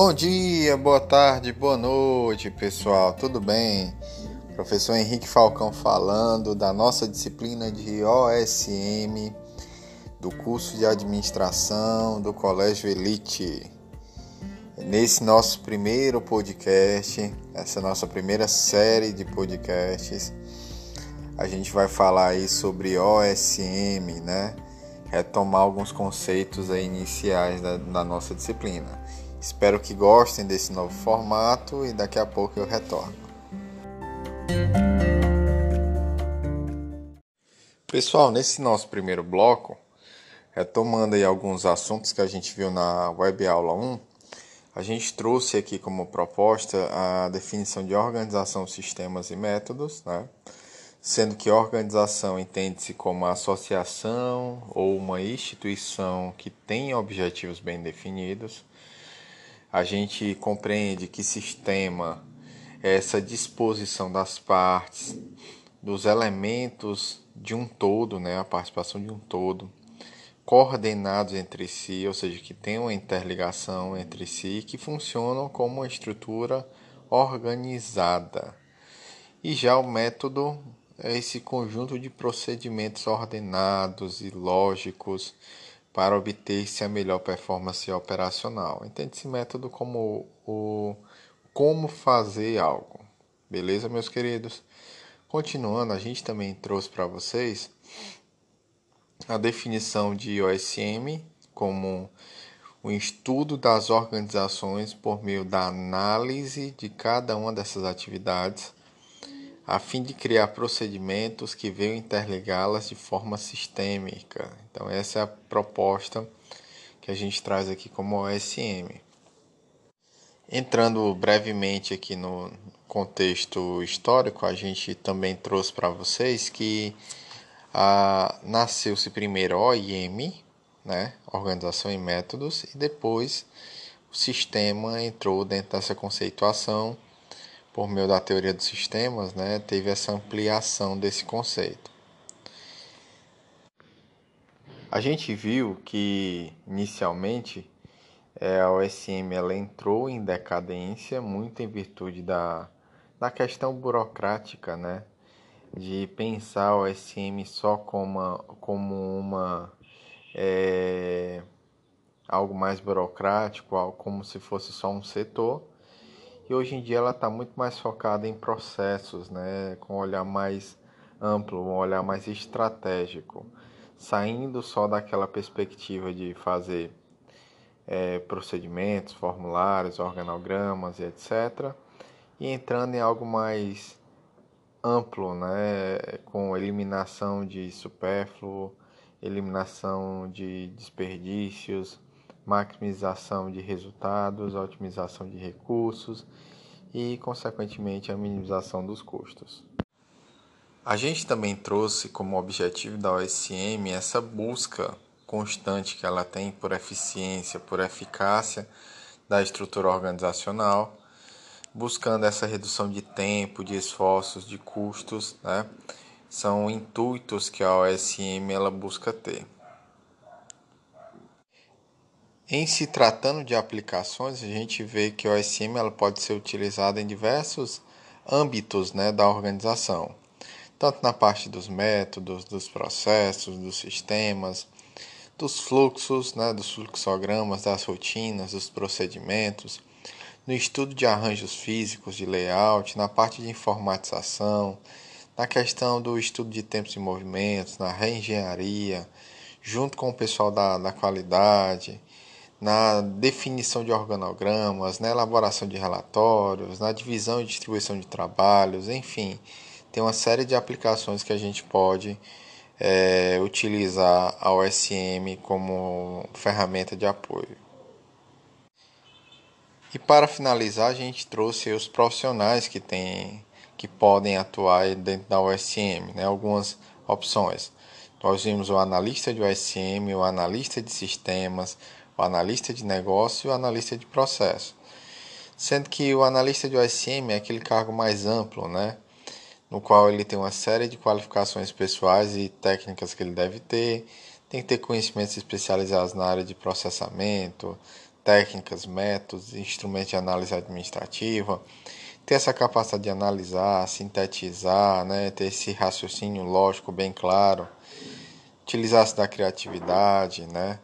Bom dia, boa tarde, boa noite, pessoal. Tudo bem? Professor Henrique Falcão falando da nossa disciplina de OSM do curso de administração do Colégio Elite. Nesse nosso primeiro podcast, essa nossa primeira série de podcasts, a gente vai falar aí sobre OSM, né? Retomar alguns conceitos iniciais da, da nossa disciplina. Espero que gostem desse novo formato e daqui a pouco eu retorno. Pessoal, nesse nosso primeiro bloco, retomando aí alguns assuntos que a gente viu na web aula 1, a gente trouxe aqui como proposta a definição de organização, sistemas e métodos, né? sendo que organização entende-se como uma associação ou uma instituição que tem objetivos bem definidos a gente compreende que sistema é essa disposição das partes, dos elementos de um todo, né, a participação de um todo, coordenados entre si, ou seja, que tem uma interligação entre si, que funcionam como uma estrutura organizada. E já o método é esse conjunto de procedimentos ordenados e lógicos para obter-se a melhor performance operacional. Entende esse método como o como fazer algo. Beleza, meus queridos? Continuando, a gente também trouxe para vocês a definição de OSM como o estudo das organizações por meio da análise de cada uma dessas atividades a fim de criar procedimentos que venham interligá-las de forma sistêmica. Então, essa é a proposta que a gente traz aqui como OSM. Entrando brevemente aqui no contexto histórico, a gente também trouxe para vocês que ah, nasceu-se primeiro OIM, né, Organização e Métodos, e depois o sistema entrou dentro dessa conceituação por meio da teoria dos sistemas, né, teve essa ampliação desse conceito. A gente viu que inicialmente é, a OSM ela entrou em decadência muito em virtude da, da questão burocrática, né, de pensar a OSM só como uma, como uma é, algo mais burocrático, como se fosse só um setor e hoje em dia ela está muito mais focada em processos, né, com um olhar mais amplo, um olhar mais estratégico, saindo só daquela perspectiva de fazer é, procedimentos, formulários, organogramas e etc. E entrando em algo mais amplo, né, com eliminação de supérfluo, eliminação de desperdícios, maximização de resultados, otimização de recursos e, consequentemente, a minimização dos custos. A gente também trouxe como objetivo da OSM essa busca constante que ela tem por eficiência, por eficácia da estrutura organizacional, buscando essa redução de tempo, de esforços, de custos, né? São intuitos que a OSM ela busca ter. Em se tratando de aplicações, a gente vê que o OSM ela pode ser utilizada em diversos âmbitos né, da organização, tanto na parte dos métodos, dos processos, dos sistemas, dos fluxos, né, dos fluxogramas, das rotinas, dos procedimentos, no estudo de arranjos físicos, de layout, na parte de informatização, na questão do estudo de tempos e movimentos, na reengenharia, junto com o pessoal da, da qualidade, na definição de organogramas, na elaboração de relatórios, na divisão e distribuição de trabalhos, enfim, tem uma série de aplicações que a gente pode é, utilizar a OSM como ferramenta de apoio. E para finalizar, a gente trouxe os profissionais que tem, que podem atuar dentro da OSM, né? algumas opções. Nós vimos o analista de OSM, o analista de sistemas, o analista de negócio e o analista de processo. Sendo que o analista de OSM é aquele cargo mais amplo, né? no qual ele tem uma série de qualificações pessoais e técnicas que ele deve ter, tem que ter conhecimentos especializados na área de processamento, técnicas, métodos, instrumentos de análise administrativa, ter essa capacidade de analisar, sintetizar, né, ter esse raciocínio lógico bem claro, utilizar-se da criatividade, né,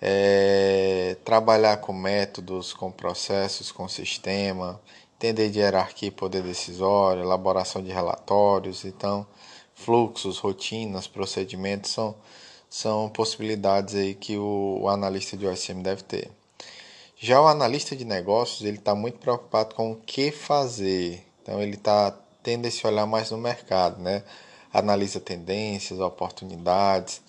é, trabalhar com métodos, com processos, com sistema, entender de hierarquia e poder decisório, elaboração de relatórios, então fluxos, rotinas, procedimentos são, são possibilidades aí que o, o analista de OSM deve ter. Já o analista de negócios ele está muito preocupado com o que fazer, então ele está tendo esse olhar mais no mercado, né? Analisa tendências, oportunidades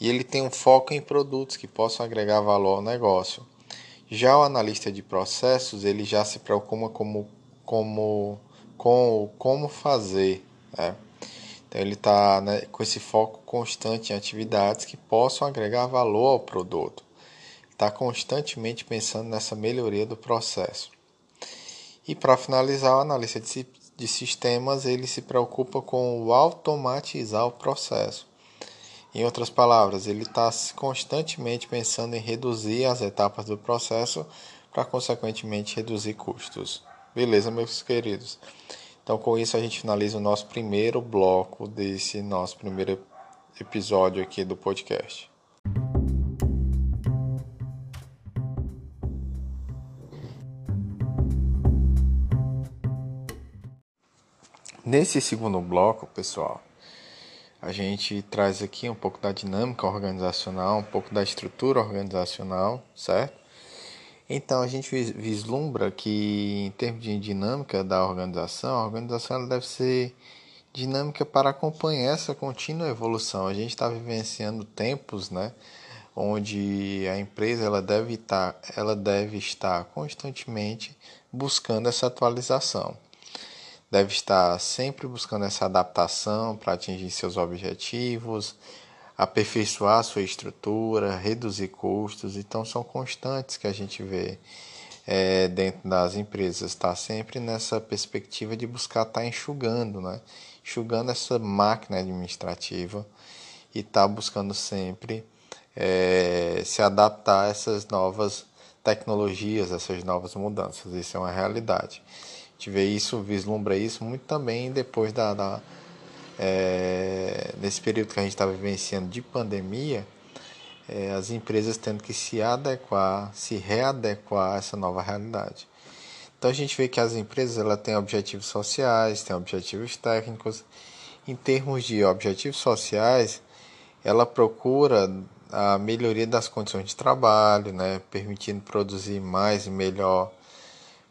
e ele tem um foco em produtos que possam agregar valor ao negócio. Já o analista de processos, ele já se preocupa como, como, com como fazer. Né? Então ele está né, com esse foco constante em atividades que possam agregar valor ao produto. Está constantemente pensando nessa melhoria do processo. E para finalizar, o analista de, de sistemas ele se preocupa com o automatizar o processo. Em outras palavras, ele está constantemente pensando em reduzir as etapas do processo para, consequentemente, reduzir custos. Beleza, meus queridos? Então, com isso, a gente finaliza o nosso primeiro bloco desse nosso primeiro episódio aqui do podcast. Nesse segundo bloco, pessoal, a gente traz aqui um pouco da dinâmica organizacional, um pouco da estrutura organizacional, certo? Então a gente vislumbra que em termos de dinâmica da organização, a organização deve ser dinâmica para acompanhar essa contínua evolução. A gente está vivenciando tempos, né, onde a empresa ela deve estar, ela deve estar constantemente buscando essa atualização deve estar sempre buscando essa adaptação para atingir seus objetivos, aperfeiçoar sua estrutura, reduzir custos. Então, são constantes que a gente vê é, dentro das empresas. Está sempre nessa perspectiva de buscar estar tá enxugando, né? enxugando essa máquina administrativa e estar tá buscando sempre é, se adaptar a essas novas tecnologias, essas novas mudanças. Isso é uma realidade gente vê isso, vislumbra isso muito também depois da, da é, nesse período que a gente está vivenciando de pandemia, é, as empresas tendo que se adequar, se readequar a essa nova realidade. Então a gente vê que as empresas ela têm objetivos sociais, têm objetivos técnicos. Em termos de objetivos sociais, ela procura a melhoria das condições de trabalho, né, permitindo produzir mais e melhor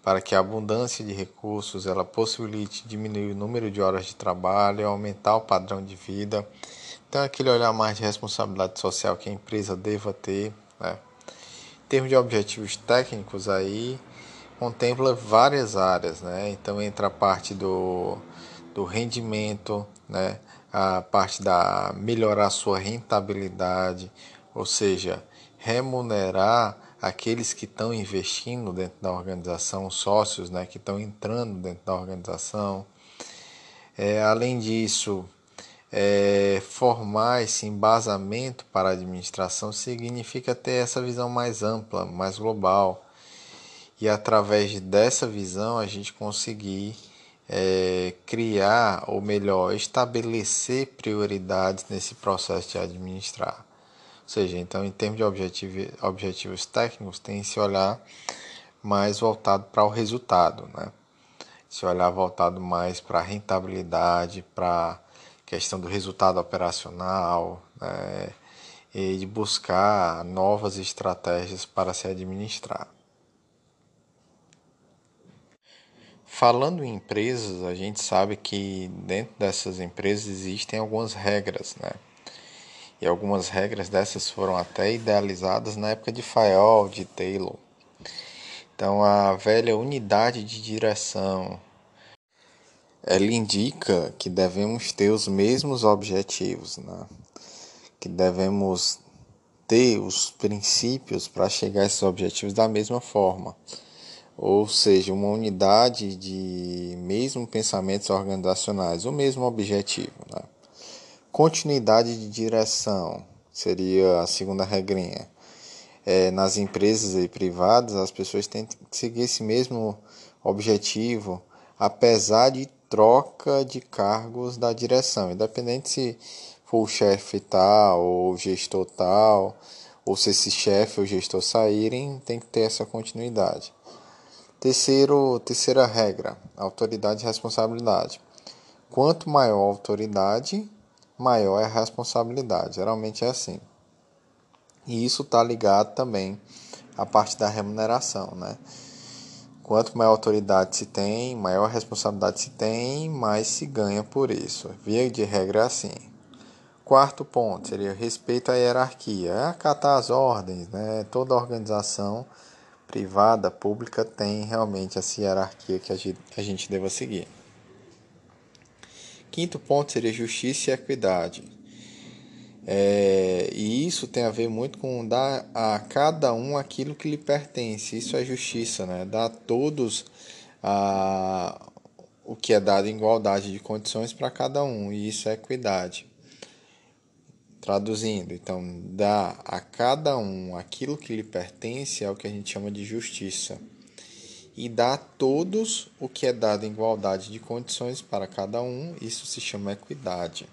para que a abundância de recursos ela possibilite diminuir o número de horas de trabalho, aumentar o padrão de vida. Então, é aquele olhar mais de responsabilidade social que a empresa deva ter. Né? Em termos de objetivos técnicos, aí contempla várias áreas. Né? Então, entra a parte do, do rendimento, né? a parte da melhorar sua rentabilidade, ou seja, remunerar aqueles que estão investindo dentro da organização, sócios né, que estão entrando dentro da organização. É, além disso, é, formar esse embasamento para a administração significa ter essa visão mais ampla, mais global. E através dessa visão a gente conseguir é, criar, ou melhor, estabelecer prioridades nesse processo de administrar. Seja, então em termos de objetivo, objetivos técnicos, tem esse olhar mais voltado para o resultado, né? Esse olhar voltado mais para a rentabilidade, para questão do resultado operacional, né? e de buscar novas estratégias para se administrar. Falando em empresas, a gente sabe que dentro dessas empresas existem algumas regras, né? E algumas regras dessas foram até idealizadas na época de Fayol, de Taylor. Então, a velha unidade de direção ela indica que devemos ter os mesmos objetivos, né? que devemos ter os princípios para chegar a esses objetivos da mesma forma. Ou seja, uma unidade de mesmo pensamentos organizacionais, o mesmo objetivo. Né? Continuidade de direção seria a segunda regrinha. é, nas empresas e privadas, as pessoas têm que seguir esse mesmo objetivo, apesar de troca de cargos da direção, independente se for o chefe tal ou o gestor tal, ou se esse chefe ou gestor saírem, tem que ter essa continuidade. Terceiro, terceira regra, autoridade e responsabilidade. Quanto maior a autoridade, maior é a responsabilidade. Geralmente é assim. E isso está ligado também à parte da remuneração, né? Quanto maior autoridade se tem, maior responsabilidade se tem, mais se ganha por isso. Via de regra é assim. Quarto ponto seria respeito à hierarquia, é acatar as ordens, né? Toda organização privada, pública tem realmente essa hierarquia que a gente, a gente deva seguir. Quinto ponto seria justiça e equidade. É, e isso tem a ver muito com dar a cada um aquilo que lhe pertence. Isso é justiça, né? Dar a todos a, o que é dado em igualdade de condições para cada um. E isso é equidade. Traduzindo, então, dar a cada um aquilo que lhe pertence é o que a gente chama de justiça. E dar a todos o que é dado em igualdade de condições para cada um, isso se chama equidade.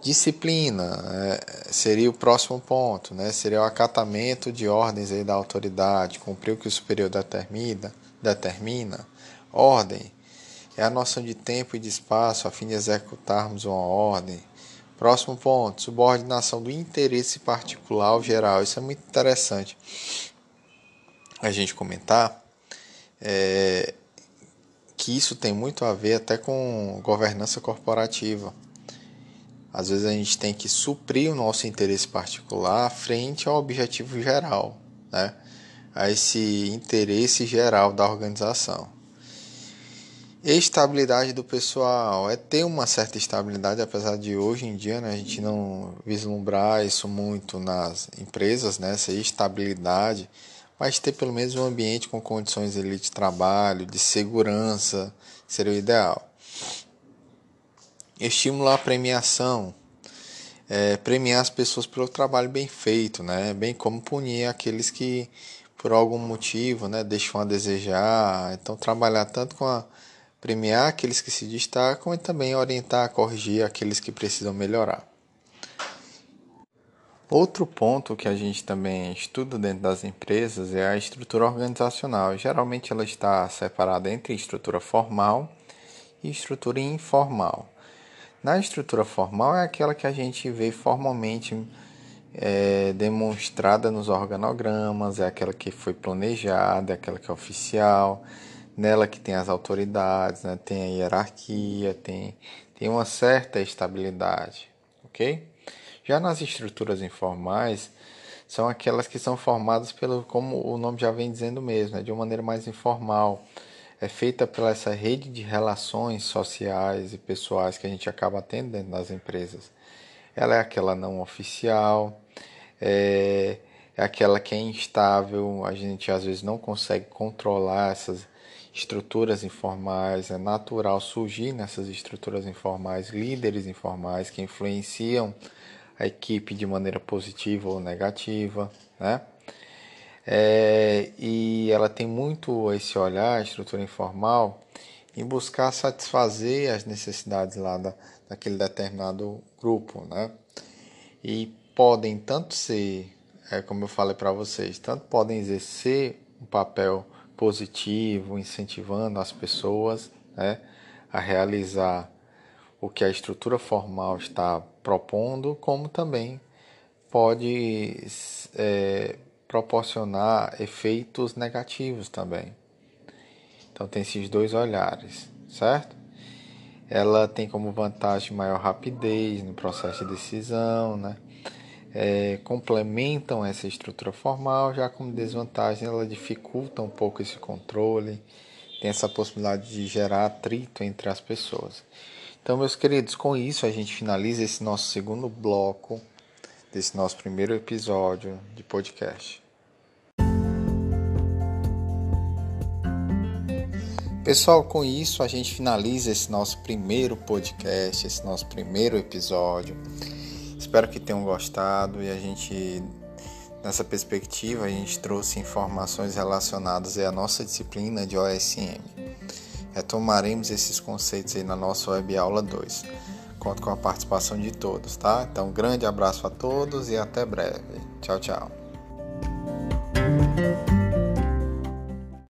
Disciplina é, seria o próximo ponto, né? seria o acatamento de ordens aí da autoridade, cumprir o que o superior determina, determina. Ordem é a noção de tempo e de espaço a fim de executarmos uma ordem. Próximo ponto, subordinação do interesse particular ao geral. Isso é muito interessante a gente comentar. É, que isso tem muito a ver até com governança corporativa. Às vezes a gente tem que suprir o nosso interesse particular frente ao objetivo geral, né? a esse interesse geral da organização. Estabilidade do pessoal é ter uma certa estabilidade, apesar de hoje em dia né, a gente não vislumbrar isso muito nas empresas, né, essa estabilidade, mas ter pelo menos um ambiente com condições de trabalho, de segurança, seria o ideal estimular a premiação, é, premiar as pessoas pelo trabalho bem feito, né? bem como punir aqueles que por algum motivo né, deixam a desejar. Então, trabalhar tanto com a premiar aqueles que se destacam e também orientar, corrigir aqueles que precisam melhorar. Outro ponto que a gente também estuda dentro das empresas é a estrutura organizacional. Geralmente ela está separada entre estrutura formal e estrutura informal. Na estrutura formal é aquela que a gente vê formalmente é, demonstrada nos organogramas, é aquela que foi planejada, é aquela que é oficial, nela que tem as autoridades, né, tem a hierarquia, tem, tem uma certa estabilidade, ok? Já nas estruturas informais, são aquelas que são formadas pelo, como o nome já vem dizendo mesmo, né, de uma maneira mais informal, é feita pela essa rede de relações sociais e pessoais que a gente acaba tendo dentro das empresas. Ela é aquela não oficial, é, é aquela que é instável, a gente às vezes não consegue controlar essas estruturas informais, é natural surgir nessas estruturas informais líderes informais que influenciam a equipe de maneira positiva ou negativa, né? É, e ela tem muito esse olhar, a estrutura informal, em buscar satisfazer as necessidades lá da, daquele determinado grupo, né? E podem tanto ser, é, como eu falei para vocês, tanto podem exercer um papel positivo, incentivando as pessoas né, a realizar o que a estrutura formal está propondo, como também pode é, proporcionar efeitos negativos também. Então tem esses dois olhares, certo? Ela tem como vantagem maior rapidez no processo de decisão, né? É, complementam essa estrutura formal, já como desvantagem ela dificulta um pouco esse controle, tem essa possibilidade de gerar atrito entre as pessoas. Então, meus queridos, com isso a gente finaliza esse nosso segundo bloco desse nosso primeiro episódio de podcast. Pessoal, com isso a gente finaliza esse nosso primeiro podcast, esse nosso primeiro episódio. Espero que tenham gostado e a gente Nessa perspectiva, a gente trouxe informações relacionadas à nossa disciplina de OSM. Retomaremos esses conceitos aí na nossa web aula 2. Conto com a participação de todos, tá? Então, grande abraço a todos e até breve. Tchau, tchau.